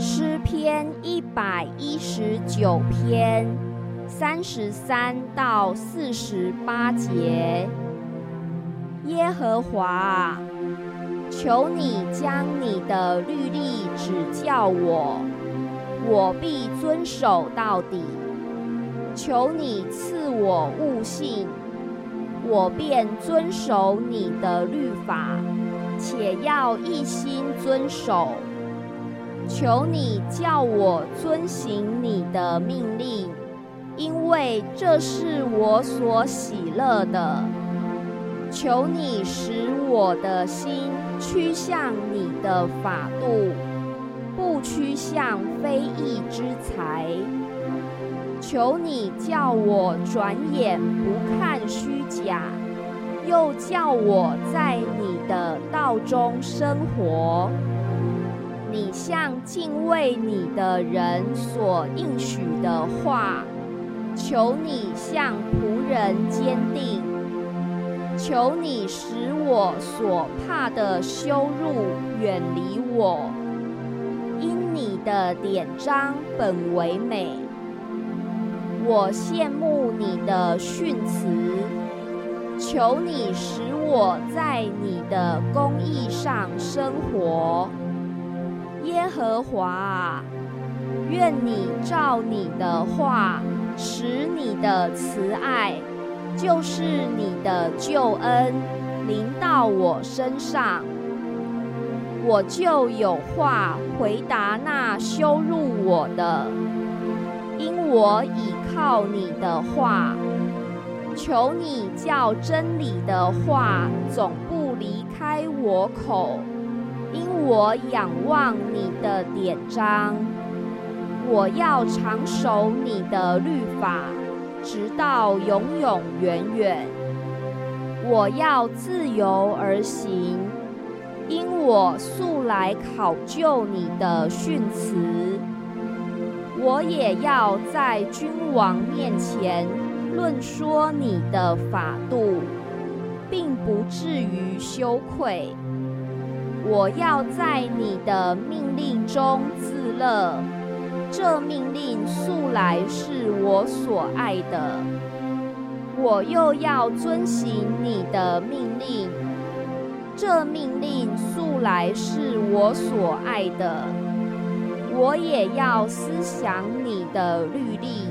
诗篇一百一十九篇三十三到四十八节。耶和华，求你将你的律例指教我，我必遵守到底。求你赐我悟性，我便遵守你的律法，且要一心遵守。求你叫我遵行你的命令，因为这是我所喜乐的。求你使我的心趋向你的法度，不趋向非义之财。求你叫我转眼不看虚假，又叫我在你的道中生活。你向敬畏你的人所应许的话，求你向仆人坚定。求你使我所怕的羞辱远离我，因你的典章本为美。我羡慕你的训词，求你使我在你的公义上生活。耶和华，愿你照你的话，使你的慈爱，就是你的救恩，临到我身上，我就有话回答那羞辱我的，因我倚靠你的话。求你叫真理的话总不离开我口。因我仰望你的典章，我要长守你的律法，直到永永远远。我要自由而行，因我素来考究你的训词。我也要在君王面前论说你的法度，并不至于羞愧。我要在你的命令中自乐，这命令素来是我所爱的。我又要遵行你的命令，这命令素来是我所爱的。我也要思想你的律例。